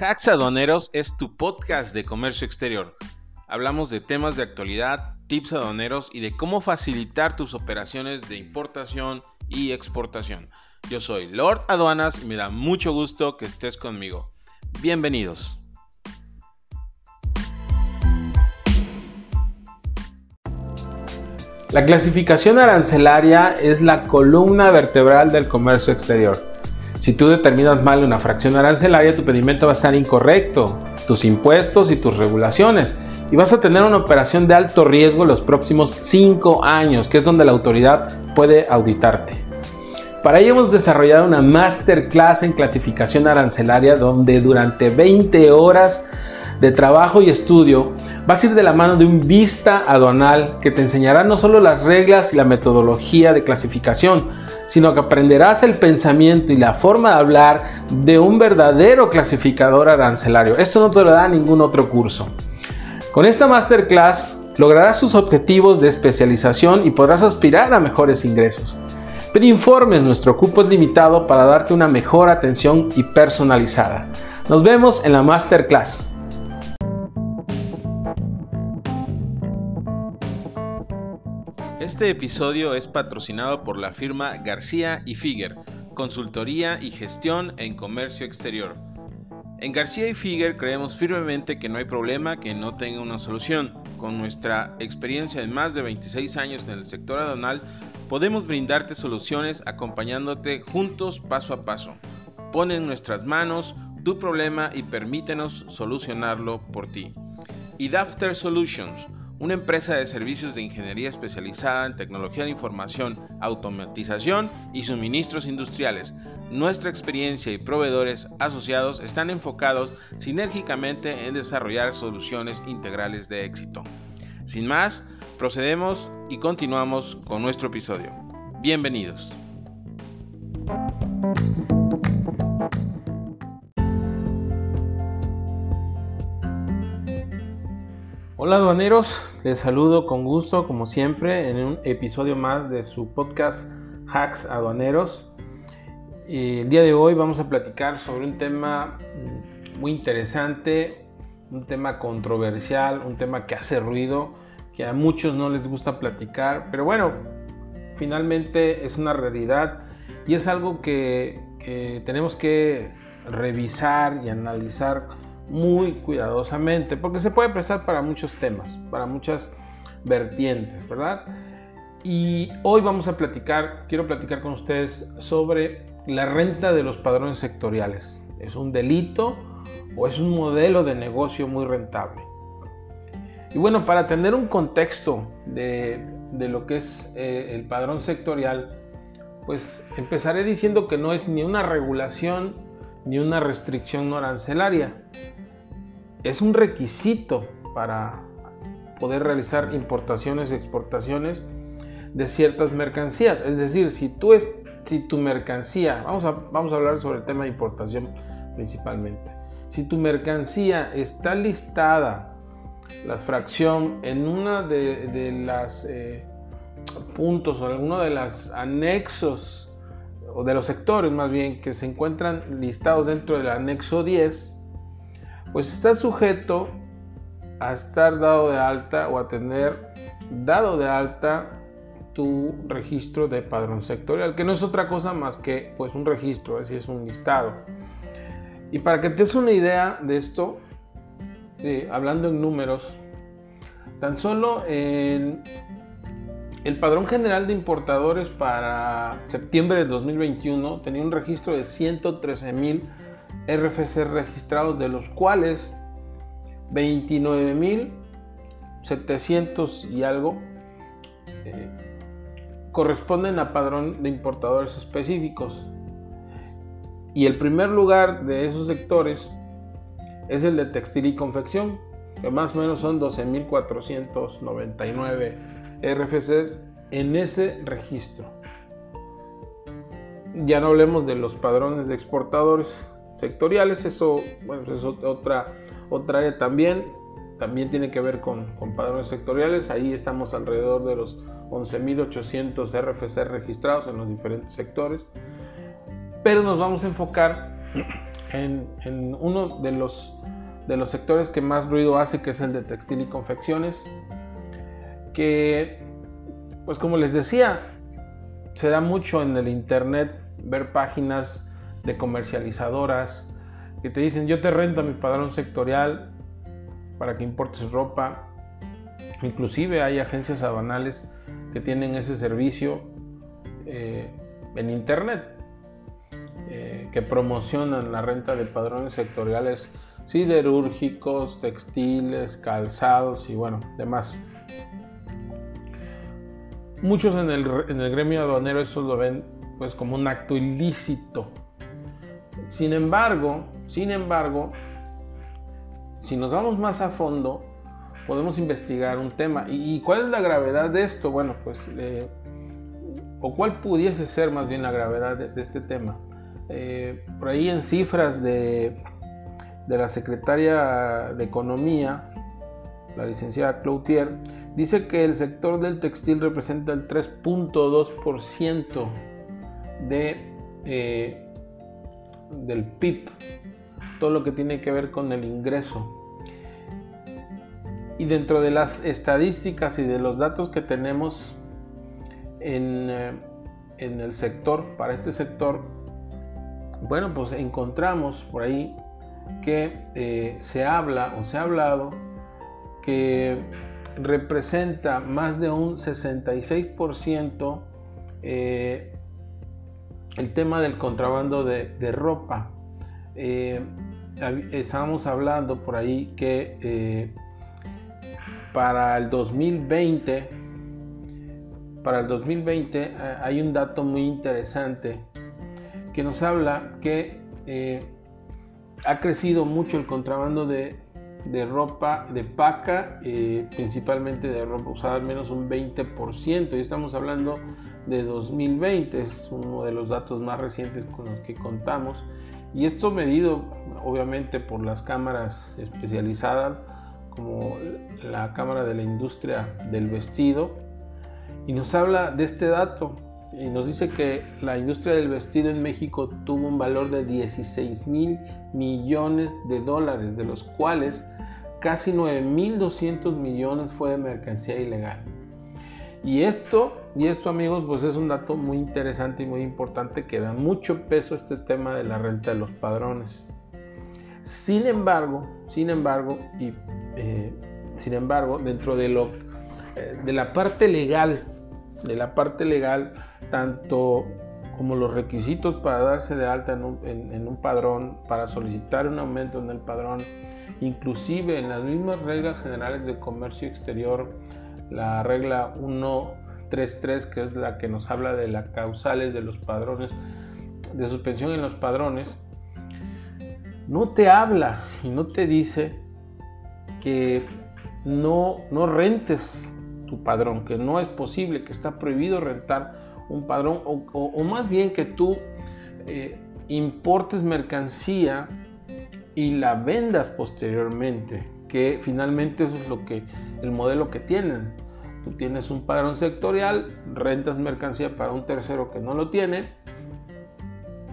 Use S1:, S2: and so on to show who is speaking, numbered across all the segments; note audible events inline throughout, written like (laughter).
S1: Hacks Aduaneros es tu podcast de comercio exterior. Hablamos de temas de actualidad, tips aduaneros y de cómo facilitar tus operaciones de importación y exportación. Yo soy Lord Aduanas y me da mucho gusto que estés conmigo. Bienvenidos. La clasificación arancelaria es la columna vertebral del comercio exterior. Si tú determinas mal una fracción arancelaria, tu pedimento va a estar incorrecto, tus impuestos y tus regulaciones. Y vas a tener una operación de alto riesgo los próximos 5 años, que es donde la autoridad puede auditarte. Para ello hemos desarrollado una masterclass en clasificación arancelaria donde durante 20 horas de trabajo y estudio vas a ir de la mano de un vista aduanal que te enseñará no solo las reglas y la metodología de clasificación, sino que aprenderás el pensamiento y la forma de hablar de un verdadero clasificador arancelario. Esto no te lo da ningún otro curso. Con esta masterclass lograrás tus objetivos de especialización y podrás aspirar a mejores ingresos. Pide informes, nuestro cupo es limitado para darte una mejor atención y personalizada. Nos vemos en la masterclass. Este episodio es patrocinado por la firma García y Figuer, consultoría y gestión en comercio exterior. En García y Figuer creemos firmemente que no hay problema que no tenga una solución. Con nuestra experiencia en más de 26 años en el sector aduanal, podemos brindarte soluciones acompañándote juntos paso a paso. Pon en nuestras manos tu problema y permítenos solucionarlo por ti. Y Dafter Solutions una empresa de servicios de ingeniería especializada en tecnología de información, automatización y suministros industriales. Nuestra experiencia y proveedores asociados están enfocados sinérgicamente en desarrollar soluciones integrales de éxito. Sin más, procedemos y continuamos con nuestro episodio. Bienvenidos. Hola aduaneros, les saludo con gusto como siempre en un episodio más de su podcast Hacks Aduaneros. el día de hoy vamos a platicar sobre un tema mm, muy interesante, un tema controversial, un tema que hace ruido, que a muchos no les gusta platicar, pero bueno, finalmente es una realidad y es algo que, que tenemos que revisar y analizar muy cuidadosamente, porque se puede prestar para muchos temas, para muchas vertientes, ¿verdad? Y hoy vamos a platicar, quiero platicar con ustedes sobre la renta de los padrones sectoriales. ¿Es un delito o es un modelo de negocio muy rentable? Y bueno, para tener un contexto de, de lo que es eh, el padrón sectorial, pues empezaré diciendo que no es ni una regulación ni una restricción no arancelaria, es un requisito para poder realizar importaciones y exportaciones de ciertas mercancías. Es decir, si, tú es, si tu mercancía, vamos a, vamos a hablar sobre el tema de importación principalmente, si tu mercancía está listada, la fracción en una de, de las eh, puntos o alguno de los anexos o de los sectores más bien que se encuentran listados dentro del anexo 10, pues está sujeto a estar dado de alta o a tener dado de alta tu registro de padrón sectorial, que no es otra cosa más que pues un registro, así es un listado. Y para que te des una idea de esto, hablando en números, tan solo en el padrón general de importadores para septiembre de 2021 tenía un registro de 113 mil RFC registrados, de los cuales 29.700 y algo eh, corresponden a padrón de importadores específicos. Y el primer lugar de esos sectores es el de textil y confección, que más o menos son 12.499 RFCs en ese registro. Ya no hablemos de los padrones de exportadores, sectoriales. Eso, bueno, es otra, otra área también. También tiene que ver con, con padrones sectoriales. Ahí estamos alrededor de los 11.800 RFC registrados en los diferentes sectores. Pero nos vamos a enfocar en, uno de los, de los sectores que más ruido hace, que es el de textil y confecciones, que, pues como les decía, se da mucho en el internet ver páginas de comercializadoras que te dicen yo te rento mi padrón sectorial para que importes ropa. Inclusive hay agencias aduanales que tienen ese servicio eh, en internet eh, que promocionan la renta de padrones sectoriales siderúrgicos, textiles, calzados y bueno, demás. Muchos en el, en el gremio aduanero eso lo ven pues como un acto ilícito. Sin embargo, sin embargo, si nos vamos más a fondo, podemos investigar un tema. ¿Y, cuál es la gravedad de esto? Bueno, pues, eh, o cuál pudiese ser más bien la gravedad de, este tema. Eh, por ahí en cifras de, de la secretaria de Economía, la licenciada Cloutier, dice que el sector del textil representa el 3.2% de, eh, del PIB, todo lo que tiene que ver con el ingreso. Y dentro de las estadísticas y de los datos que tenemos en, eh, en el sector, para este sector, bueno, pues encontramos por ahí que eh, se habla o se ha hablado que representa más de un 66% eh, el tema del contrabando de, ropa. Eh, estábamos hablando por ahí que eh, para el 2020, para el 2020 eh, hay un dato muy interesante que nos habla que ha crecido mucho el contrabando de, de ropa de paca, principalmente de ropa usada al menos un 20%, y estamos hablando de 2020, es uno de los datos más recientes con los que contamos. Y esto medido obviamente por las cámaras especializadas como la Cámara de la Industria del Vestido. Y nos habla de este dato y nos dice que la industria del vestido en México tuvo un valor de 16 mil millones de dólares, de los cuales casi 9.200 millones fue de mercancía ilegal. Y esto, y esto amigos, pues es un dato muy interesante y muy importante que da mucho peso a este tema de la renta de los padrones. Sin embargo, sin embargo, y eh, sin embargo, dentro de lo eh, de la parte legal, de la parte legal, tanto como los requisitos para darse de alta en un, en un padrón, para solicitar un aumento en el padrón, inclusive en las mismas reglas generales de comercio exterior, la regla 133, que es la que nos habla de las causales de los padrones, de suspensión en los padrones, no te habla y no te dice que no, no rentes tu padrón, que no es posible, que está prohibido rentar un padrón, o, más bien que tú eh, importes mercancía y la vendas posteriormente que finalmente eso es lo que el modelo que tienen. Tú tienes un padrón sectorial, rentas mercancía para un tercero que no lo tiene.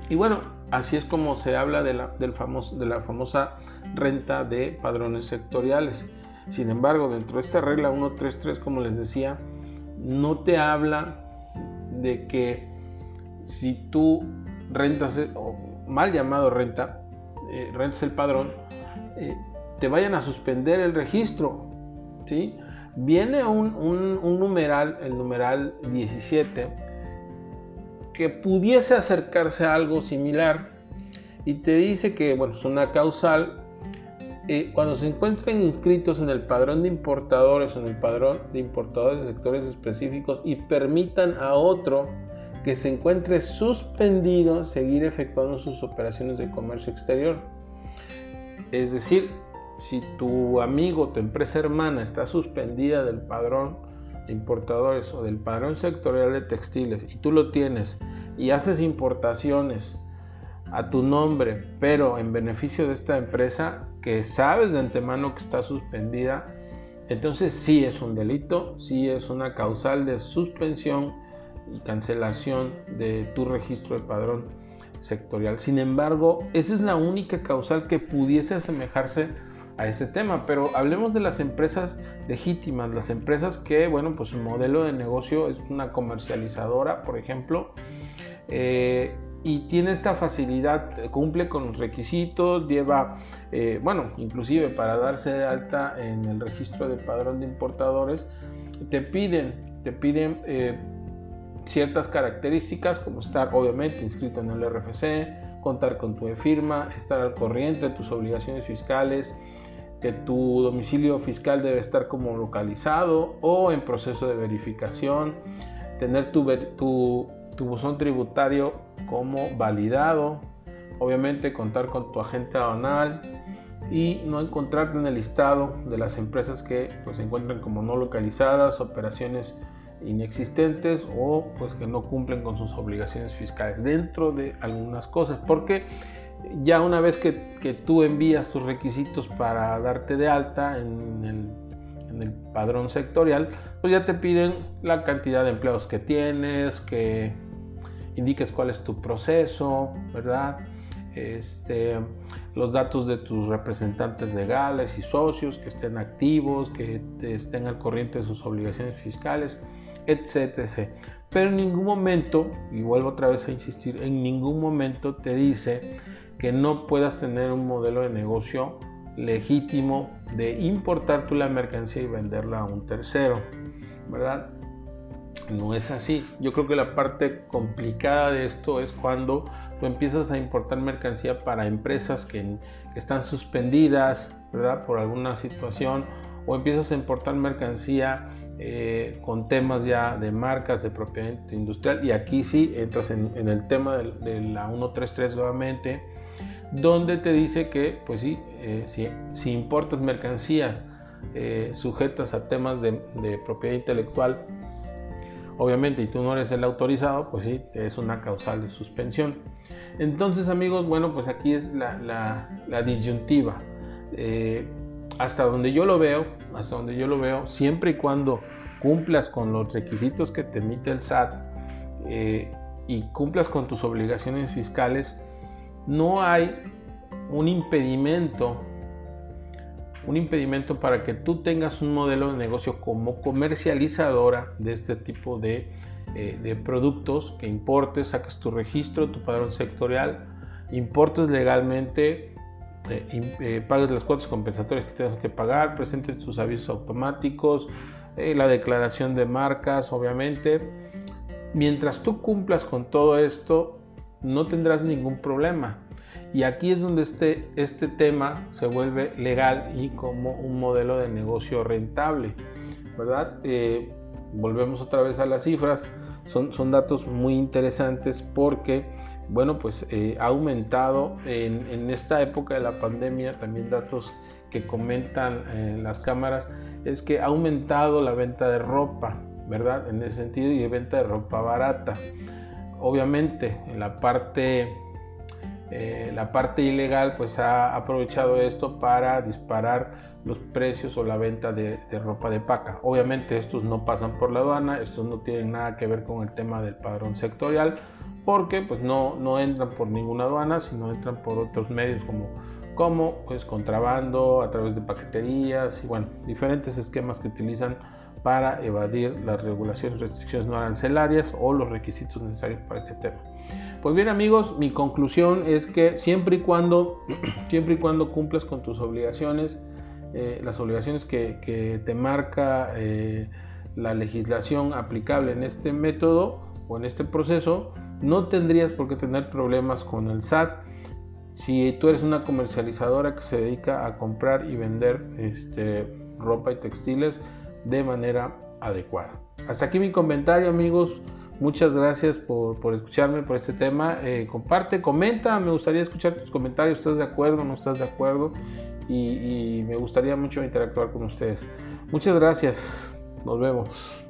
S1: Y bueno, así es como se habla de la, del famoso, de la famosa renta de padrones sectoriales. Sin embargo, dentro de esta regla 133, como les decía, no te habla de que si tú rentas, o mal llamado renta, eh, rentas el padrón, eh, te vayan a suspender el registro. ¿sí? Viene un, numeral, el numeral 17, que pudiese acercarse a algo similar y te dice que bueno, es una causal. Eh, cuando se encuentren inscritos en el padrón de importadores o en el padrón de importadores de sectores específicos y permitan a otro que se encuentre suspendido seguir efectuando sus operaciones de comercio exterior. Es decir, si tu amigo, tu empresa hermana está suspendida del padrón de importadores o del padrón sectorial de textiles y tú lo tienes y haces importaciones a tu nombre, pero en beneficio de esta empresa que sabes de antemano que está suspendida, entonces sí es un delito, sí es una causal de suspensión y cancelación de tu registro de padrón sectorial. Sin embargo, esa es la única causal que pudiese asemejarse a ese tema, pero hablemos de las empresas legítimas, las empresas que, bueno, pues su modelo de negocio es una comercializadora, por ejemplo, eh, y tiene esta facilidad, cumple con los requisitos, lleva, eh, bueno, inclusive para darse de alta en el registro de padrón de importadores, te piden, te piden eh, ciertas características como estar obviamente inscrito en el RFC, contar con tu firma, estar al corriente de tus obligaciones fiscales, tu domicilio fiscal debe estar como localizado o en proceso de verificación, tener tu buzón tributario como validado, obviamente contar con tu agente aduanal y no encontrarte en el listado de las empresas que pues, se encuentran como no localizadas, operaciones inexistentes o pues que no cumplen con sus obligaciones fiscales dentro de algunas cosas. Porque ya una vez que, que tú envías tus requisitos para darte de alta en el, en el, padrón sectorial pues ya te piden la cantidad de empleados que tienes que indiques cuál es tu proceso verdad este, los datos de tus representantes legales y socios que estén activos, que estén al corriente de sus obligaciones fiscales etc. Pero en ningún momento, y vuelvo otra vez a insistir, en ningún momento te dice que no puedas tener un modelo de negocio legítimo de importar tú la mercancía y venderla a un tercero, ¿verdad? No es así. Yo creo que la parte complicada de esto es cuando tú empiezas a importar mercancía para empresas que, que están suspendidas, ¿verdad? Por alguna situación, o empiezas a importar mercancía eh, con temas ya de marcas de propiedad industrial y aquí sí entras en, el tema de, la 133 nuevamente donde te dice que pues sí, eh, si, importas mercancías eh, sujetas a temas de, propiedad intelectual obviamente y tú no eres el autorizado pues sí es una causal de suspensión. Entonces amigos bueno pues aquí es la, la disyuntiva hasta donde yo lo veo, hasta donde yo lo veo, siempre y cuando cumplas con los requisitos que te emite el SAT eh, y cumplas con tus obligaciones fiscales, no hay un impedimento, un impedimento para que tú tengas un modelo de negocio como comercializadora de este tipo de, eh, de productos que importes, saques tu registro, tu padrón sectorial, importes legalmente eh, eh, pagues las cuotas compensatorias que tengas que pagar, presentes tus avisos automáticos, eh, la declaración de marcas, obviamente. Mientras tú cumplas con todo esto, no tendrás ningún problema. Y aquí es donde este, este tema se vuelve legal y como un modelo de negocio rentable, ¿verdad? volvemos otra vez a las cifras, son, son datos muy interesantes porque bueno, pues eh, ha aumentado en, esta época de la pandemia, también datos que comentan en las cámaras, es que ha aumentado la venta de ropa, ¿verdad? En ese sentido, y venta de ropa barata. Obviamente, en la parte, eh, la parte ilegal, pues ha aprovechado esto para disparar los precios o la venta de, de, ropa de paca. Obviamente estos no pasan por la aduana, estos no tienen nada que ver con el tema del padrón sectorial, porque pues no, no entran por ninguna aduana, sino entran por otros medios como, como pues, contrabando, a través de paqueterías y bueno, diferentes esquemas que utilizan para evadir las regulaciones, restricciones no arancelarias o los requisitos necesarios para este tema. Pues bien amigos, mi conclusión es que siempre y cuando, (clears throat) siempre y cuando cumplas con tus obligaciones, eh, las obligaciones que, te marca eh, la legislación aplicable en este método o en este proceso, no tendrías por qué tener problemas con el SAT si tú eres una comercializadora que se dedica a comprar y vender este, ropa y textiles de manera adecuada. Hasta aquí mi comentario amigos. Muchas gracias por, escucharme por este tema. Eh, comparte, comenta. Me gustaría escuchar tus comentarios. ¿Estás de acuerdo? ¿No estás de acuerdo? y me gustaría mucho interactuar con ustedes. Muchas gracias. Nos vemos.